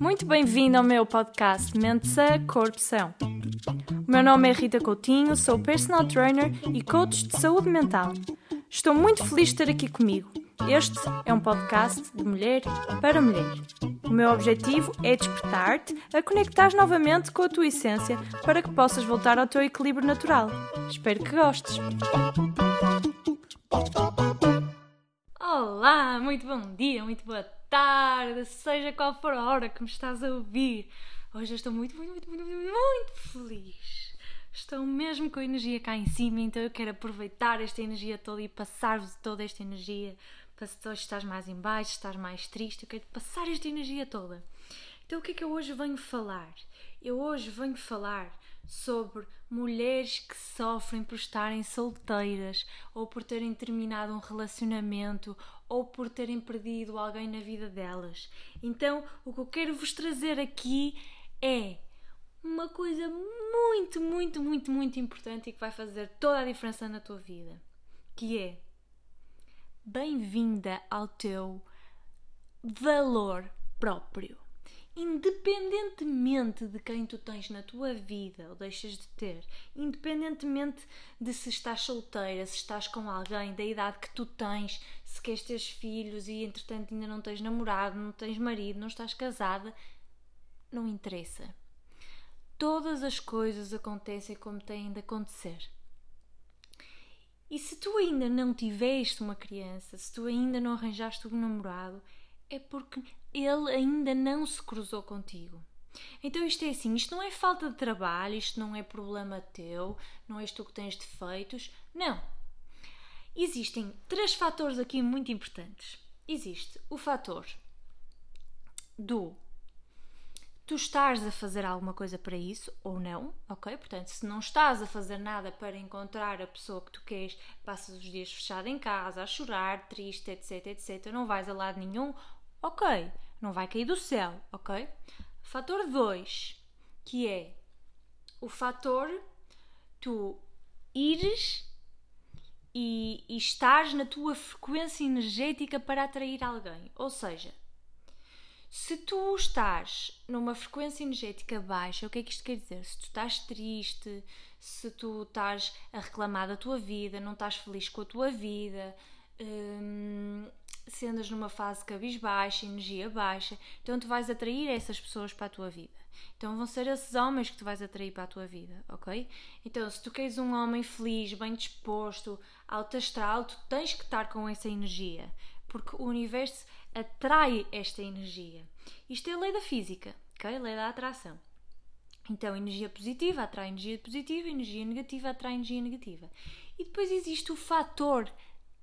Muito bem-vindo ao meu podcast Mente Sã, Corpo São. O meu nome é Rita Coutinho, sou personal trainer e coach de saúde mental. Estou muito feliz de estar aqui comigo. Este é um podcast de mulher para mulher. O meu objetivo é despertar-te a conectar novamente com a tua essência para que possas voltar ao teu equilíbrio natural. Espero que gostes. Muito bom dia, muito boa tarde, seja qual for a hora que me estás a ouvir. Hoje eu estou muito, muito, muito, muito, muito feliz. Estou mesmo com a energia cá em cima, então eu quero aproveitar esta energia toda e passar-vos toda esta energia. Para se hoje estás mais em baixo, estás mais triste, eu quero passar esta energia toda. Então o que é que eu hoje venho falar? Eu hoje venho falar sobre mulheres que sofrem por estarem solteiras ou por terem terminado um relacionamento ou por terem perdido alguém na vida delas. Então, o que eu quero vos trazer aqui é uma coisa muito, muito, muito, muito importante e que vai fazer toda a diferença na tua vida, que é bem-vinda ao teu valor próprio independentemente de quem tu tens na tua vida ou deixas de ter, independentemente de se estás solteira, se estás com alguém, da idade que tu tens, se queres ter filhos e entretanto ainda não tens namorado, não tens marido, não estás casada, não interessa. Todas as coisas acontecem como têm de acontecer. E se tu ainda não tiveste uma criança, se tu ainda não arranjaste um namorado, é porque ele ainda não se cruzou contigo. Então isto é assim, isto não é falta de trabalho, isto não é problema teu, não és tu que tens defeitos, não. Existem três fatores aqui muito importantes. Existe o fator do tu estás a fazer alguma coisa para isso ou não, ok? Portanto, se não estás a fazer nada para encontrar a pessoa que tu queres, passas os dias fechado em casa, a chorar, triste, etc, etc, não vais a lado nenhum, Ok, não vai cair do céu, ok? Fator 2, que é o fator tu ires e, e estares na tua frequência energética para atrair alguém. Ou seja, se tu estás numa frequência energética baixa, o que é que isto quer dizer? Se tu estás triste, se tu estás a reclamar da tua vida, não estás feliz com a tua vida, hum, se andas numa fase cabisbaixa, energia baixa, então tu vais atrair essas pessoas para a tua vida. Então vão ser esses homens que tu vais atrair para a tua vida, ok? Então se tu queres um homem feliz, bem disposto, alto astral, tu tens que estar com essa energia, porque o universo atrai esta energia. Isto é a lei da física, ok? Lei da atração. Então, energia positiva atrai energia positiva, energia negativa atrai energia negativa. E depois existe o fator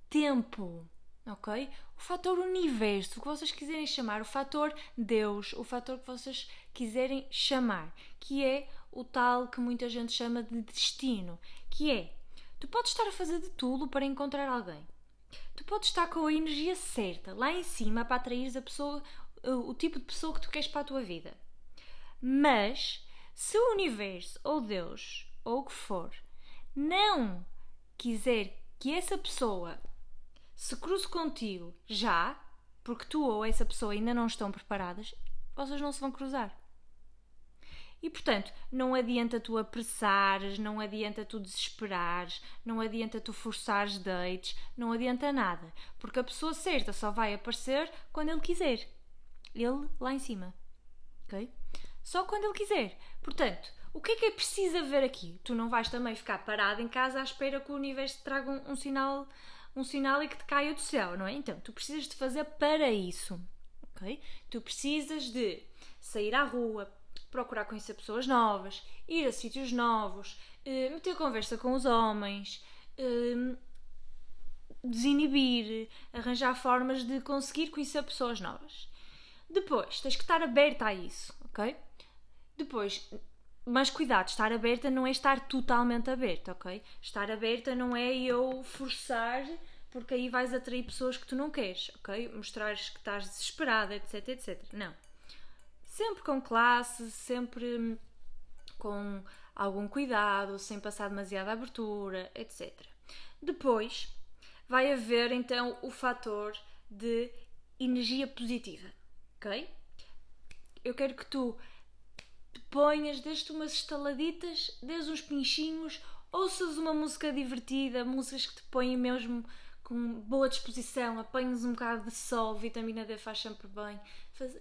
tempo ok? O fator universo, o que vocês quiserem chamar, o fator Deus, o fator que vocês quiserem chamar, que é o tal que muita gente chama de destino, que é tu podes estar a fazer de tudo para encontrar alguém. Tu podes estar com a energia certa lá em cima para atrair a pessoa, o tipo de pessoa que tu queres para a tua vida. Mas se o universo ou Deus ou o que for não quiser que essa pessoa se cruzo contigo já, porque tu ou essa pessoa ainda não estão preparadas, vocês não se vão cruzar. E portanto, não adianta tu apressares, não adianta tu desesperares, não adianta tu forçares dates, não adianta nada, porque a pessoa certa só vai aparecer quando ele quiser. Ele lá em cima. Ok? Só quando ele quiser. Portanto, o que é que é preciso haver aqui? Tu não vais também ficar parado em casa à espera que o universo te traga um, um sinal um sinal e que te caia do céu, não é? Então, tu precisas de fazer para isso, ok? Tu precisas de sair à rua, procurar conhecer pessoas novas, ir a sítios novos, eh, meter conversa com os homens, eh, desinibir, arranjar formas de conseguir conhecer pessoas novas. Depois, tens que estar aberta a isso, ok? Depois, mas cuidado, estar aberta não é estar totalmente aberta, ok? Estar aberta não é eu forçar, porque aí vais atrair pessoas que tu não queres, ok? Mostrares que estás desesperada, etc, etc. Não. Sempre com classe, sempre com algum cuidado, sem passar demasiada abertura, etc. Depois vai haver então o fator de energia positiva, ok? eu quero que tu te ponhas, desde umas estaladitas, desde uns pinchinhos, ouças uma música divertida, músicas que te põem mesmo com boa disposição, apanhes um bocado de sol, vitamina D faz sempre bem. Faz,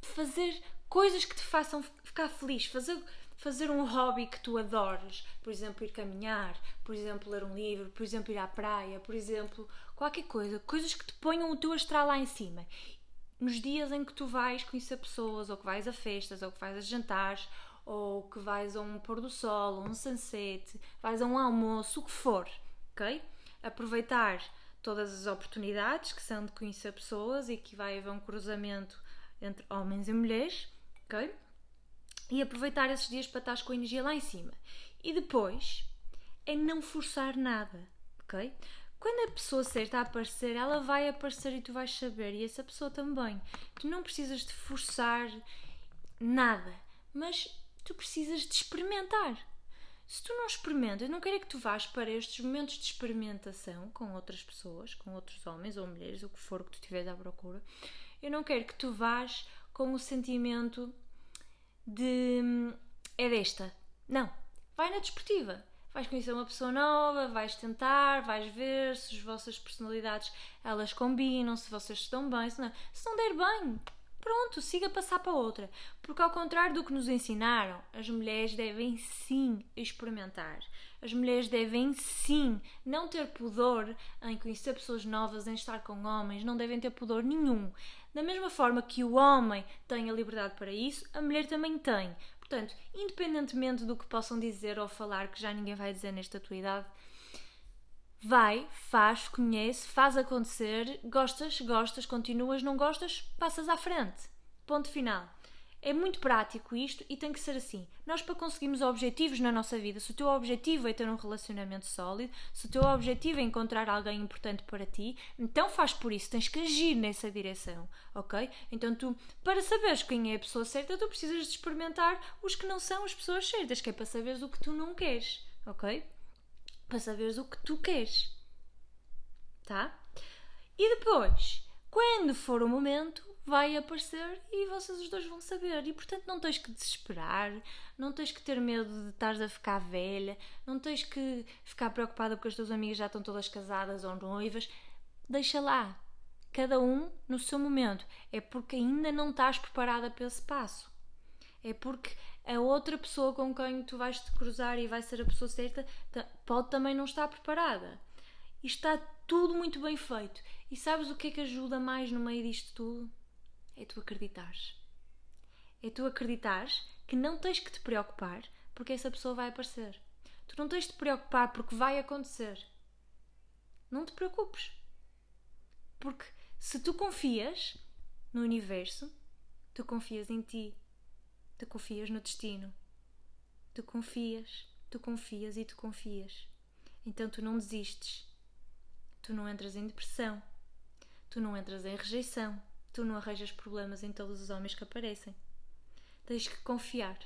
fazer coisas que te façam ficar feliz, fazer, fazer um hobby que tu adores, por exemplo, ir caminhar, por exemplo, ler um livro, por exemplo, ir à praia, por exemplo, qualquer coisa, coisas que te ponham o teu astral lá em cima. Nos dias em que tu vais conhecer pessoas, ou que vais a festas, ou que vais a jantares, ou que vais a um pôr do sol, ou um sunset, vais a um almoço, o que for, ok? Aproveitar todas as oportunidades que são de conhecer pessoas e que vai haver um cruzamento entre homens e mulheres, ok? E aproveitar esses dias para estar com a energia lá em cima. E depois é não forçar nada, ok? Quando a pessoa certa aparecer, ela vai aparecer e tu vais saber, e essa pessoa também. Tu não precisas de forçar nada, mas tu precisas de experimentar. Se tu não experimentas, eu não quero é que tu vás para estes momentos de experimentação com outras pessoas, com outros homens ou mulheres, o que for que tu estiveres à procura. Eu não quero que tu vás com o sentimento de hum, é desta. Não. Vai na desportiva. Vais conhecer uma pessoa nova, vais tentar, vais ver se as vossas personalidades elas combinam, se vocês estão bem, se não, se não der bem, pronto, siga passar para outra. Porque ao contrário do que nos ensinaram, as mulheres devem sim experimentar. As mulheres devem sim não ter pudor em conhecer pessoas novas, em estar com homens, não devem ter pudor nenhum. Da mesma forma que o homem tem a liberdade para isso, a mulher também tem. Portanto, independentemente do que possam dizer ou falar, que já ninguém vai dizer nesta tua idade, vai, faz, conhece, faz acontecer, gostas, gostas, continuas, não gostas, passas à frente. Ponto final. É muito prático isto e tem que ser assim. Nós, para conseguirmos objetivos na nossa vida, se o teu objetivo é ter um relacionamento sólido, se o teu objetivo é encontrar alguém importante para ti, então faz por isso, tens que agir nessa direção, ok? Então tu, para saberes quem é a pessoa certa, tu precisas de experimentar os que não são as pessoas certas, que é para saberes o que tu não queres, ok? Para saberes o que tu queres, tá? E depois, quando for o momento, vai aparecer e vocês os dois vão saber. E portanto não tens que desesperar, não tens que ter medo de estares a ficar velha, não tens que ficar preocupada porque as tuas amigas já estão todas casadas ou noivas. Deixa lá. Cada um no seu momento. É porque ainda não estás preparada para esse passo. É porque a outra pessoa com quem tu vais te cruzar e vai ser a pessoa certa pode também não estar preparada. E está tudo muito bem feito. E sabes o que é que ajuda mais no meio disto tudo? É tu acreditares. É tu acreditares que não tens que te preocupar porque essa pessoa vai aparecer. Tu não tens de te preocupar porque vai acontecer. Não te preocupes. Porque se tu confias no universo, tu confias em ti. Tu confias no destino. Tu confias, tu confias e tu confias. Então tu não desistes. Tu não entras em depressão. Tu não entras em rejeição tu não arranjas problemas em todos os homens que aparecem. Tens que confiar.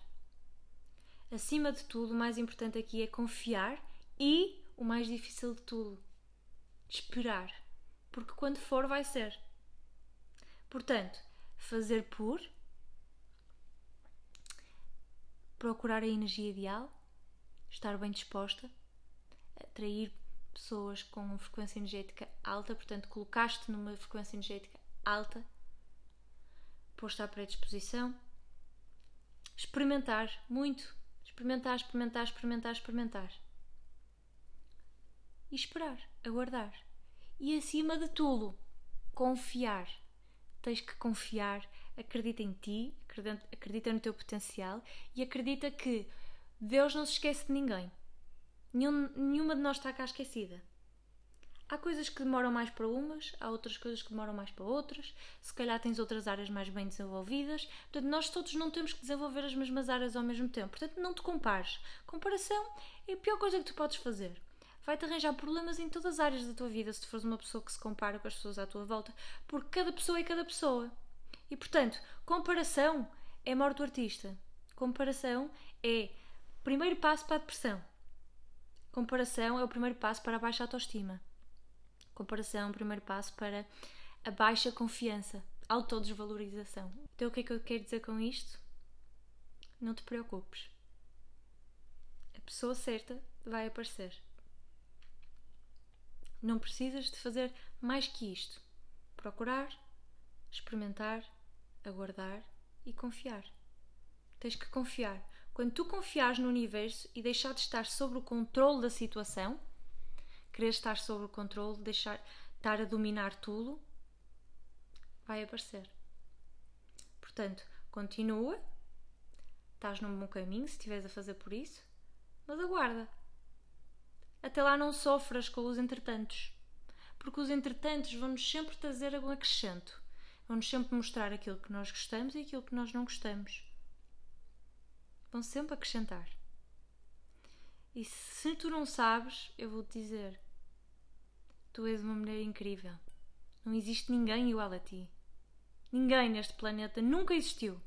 Acima de tudo, o mais importante aqui é confiar e, o mais difícil de tudo, esperar. Porque quando for, vai ser. Portanto, fazer por, procurar a energia ideal, estar bem disposta, atrair pessoas com frequência energética alta, portanto, colocaste numa frequência energética alta posto à predisposição. Experimentar muito. Experimentar, experimentar, experimentar, experimentar. E esperar, aguardar. E acima de tudo, confiar. Tens que confiar, acredita em ti, acredita no teu potencial e acredita que Deus não se esquece de ninguém. Nenhum, nenhuma de nós está cá esquecida. Há coisas que demoram mais para umas, há outras coisas que demoram mais para outras, se calhar tens outras áreas mais bem desenvolvidas. Portanto, nós todos não temos que desenvolver as mesmas áreas ao mesmo tempo. Portanto, não te compares. Comparação é a pior coisa que tu podes fazer. Vai-te arranjar problemas em todas as áreas da tua vida se tu fores uma pessoa que se compara com as pessoas à tua volta, porque cada pessoa é cada pessoa. E portanto, comparação é morte do artista. Comparação é o primeiro passo para a depressão. Comparação é o primeiro passo para a baixa autoestima. Comparação, primeiro passo para a baixa confiança, autodesvalorização. Então o que é que eu quero dizer com isto? Não te preocupes. A pessoa certa vai aparecer. Não precisas de fazer mais que isto. Procurar, experimentar, aguardar e confiar. Tens que confiar. Quando tu confiares no universo e deixar de estar sob o controle da situação, querer estar sob o controle, deixar estar a dominar tudo, vai aparecer. Portanto, continua, estás num bom caminho se estiveres a fazer por isso, mas aguarda. Até lá não sofras com os entretantos, porque os entretantos vão-nos sempre trazer algum acrescento, vão-nos sempre mostrar aquilo que nós gostamos e aquilo que nós não gostamos vão sempre acrescentar. E se tu não sabes, eu vou-te dizer: tu és uma mulher incrível. Não existe ninguém igual a ti. Ninguém neste planeta nunca existiu.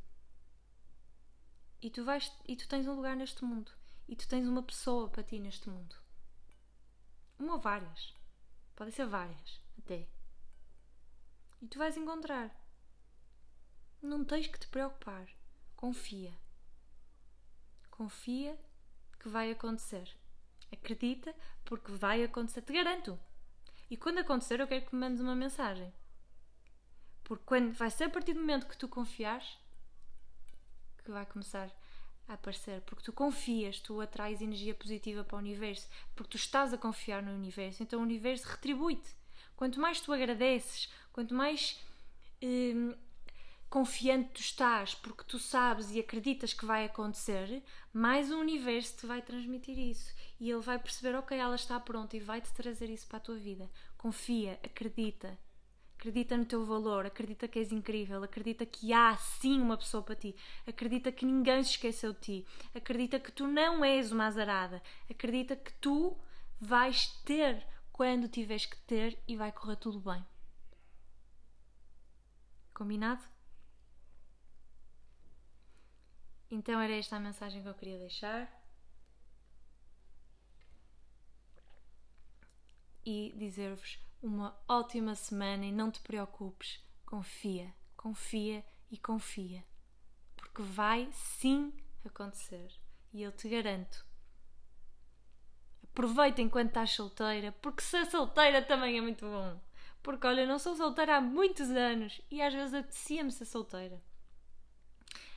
E tu, vais, e tu tens um lugar neste mundo. E tu tens uma pessoa para ti neste mundo. Uma ou várias. Podem ser várias, até. E tu vais encontrar. Não tens que te preocupar. Confia. Confia que vai acontecer. Acredita porque vai acontecer, te garanto. E quando acontecer, eu quero que me mandes uma mensagem. Porque quando vai ser a partir do momento que tu confiares que vai começar a aparecer. Porque tu confias, tu atrais energia positiva para o universo. Porque tu estás a confiar no universo. Então o universo retribui-te. Quanto mais tu agradeces, quanto mais hum, confiante tu estás porque tu sabes e acreditas que vai acontecer, mais o universo te vai transmitir isso e ele vai perceber, ok, ela está pronta e vai-te trazer isso para a tua vida. Confia, acredita. Acredita no teu valor, acredita que és incrível, acredita que há sim uma pessoa para ti, acredita que ninguém se esqueceu de ti, acredita que tu não és uma azarada, acredita que tu vais ter quando tiveres que ter e vai correr tudo bem. Combinado? Então era esta a mensagem que eu queria deixar. E dizer-vos uma ótima semana e não te preocupes, confia, confia e confia, porque vai sim acontecer e eu te garanto. Aproveita enquanto estás solteira, porque ser solteira também é muito bom. Porque olha, eu não sou solteira há muitos anos e às vezes apetecia-me ser solteira.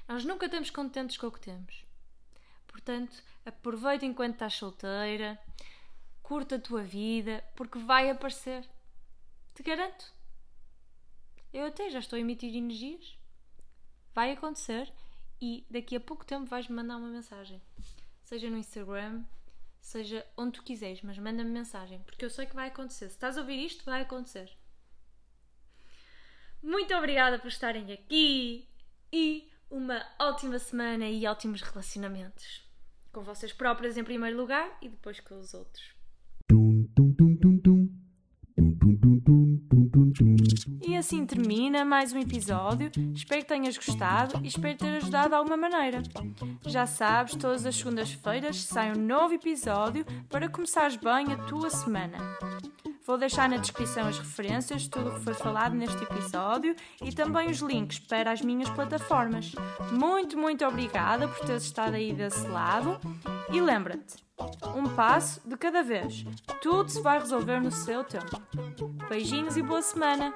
Nós nunca estamos contentes com o que temos. Portanto, aproveita enquanto estás solteira, curta a tua vida, porque vai aparecer. Te garanto. Eu até já estou a emitir energias. Vai acontecer e daqui a pouco tempo vais-me mandar uma mensagem. Seja no Instagram, seja onde tu quiseres, mas manda-me mensagem, porque eu sei que vai acontecer. Se estás a ouvir isto, vai acontecer. Muito obrigada por estarem aqui e uma ótima semana e ótimos relacionamentos. Com vocês próprias em primeiro lugar e depois com os outros. E assim termina mais um episódio. Espero que tenhas gostado e espero ter ajudado de alguma maneira. Já sabes, todas as segundas-feiras sai um novo episódio para começares bem a tua semana. Vou deixar na descrição as referências de tudo o que foi falado neste episódio e também os links para as minhas plataformas. Muito, muito obrigada por teres estado aí desse lado e lembra-te, um passo de cada vez. Tudo se vai resolver no seu tempo. Beijinhos e boa semana!